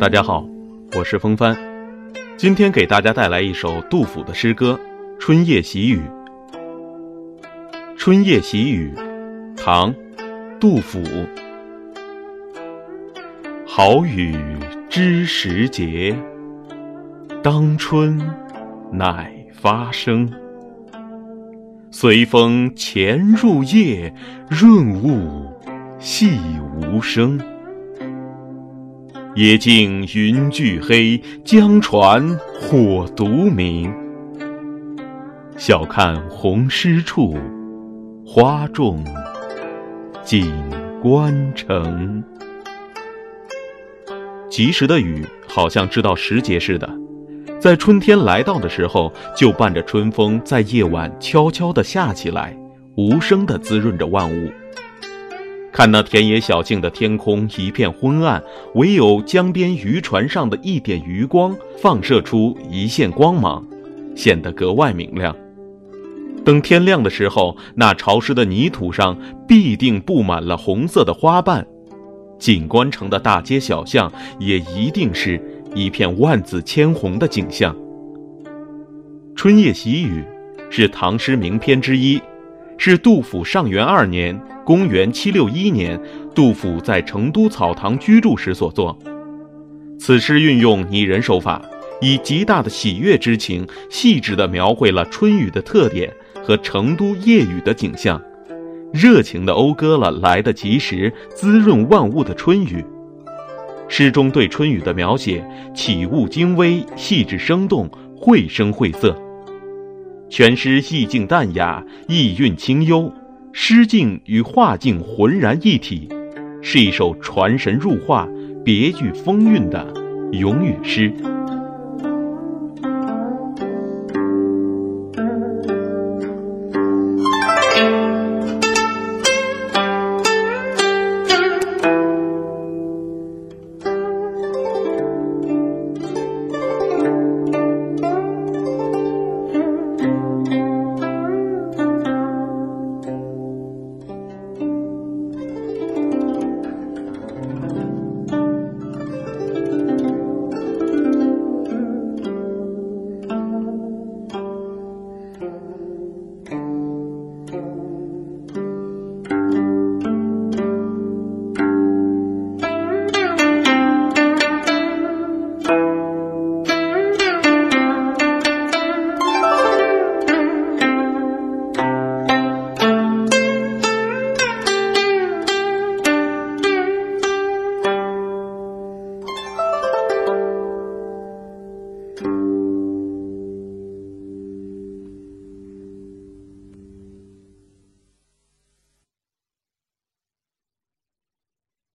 大家好，我是风帆，今天给大家带来一首杜甫的诗歌《春夜喜雨》。《春夜喜雨》，唐·杜甫。好雨知时节，当春乃发生。随风潜入夜，润物细无声。野径云俱黑，江船火独明。晓看红湿处，花重锦官城。及时的雨，好像知道时节似的，在春天来到的时候，就伴着春风，在夜晚悄悄地下起来，无声地滋润着万物。看那田野小径的天空一片昏暗，唯有江边渔船上的一点余光放射出一线光芒，显得格外明亮。等天亮的时候，那潮湿的泥土上必定布满了红色的花瓣，锦官城的大街小巷也一定是一片万紫千红的景象。《春夜喜雨》是唐诗名篇之一，是杜甫上元二年。公元七六一年，杜甫在成都草堂居住时所作。此诗运用拟人手法，以极大的喜悦之情，细致地描绘了春雨的特点和成都夜雨的景象，热情地讴歌了来得及时、滋润万物的春雨。诗中对春雨的描写起物精微、细致生动、绘声绘色，全诗意境淡雅意韵清幽诗境与画境浑然一体是一首传神入画别具风韵的咏雨诗。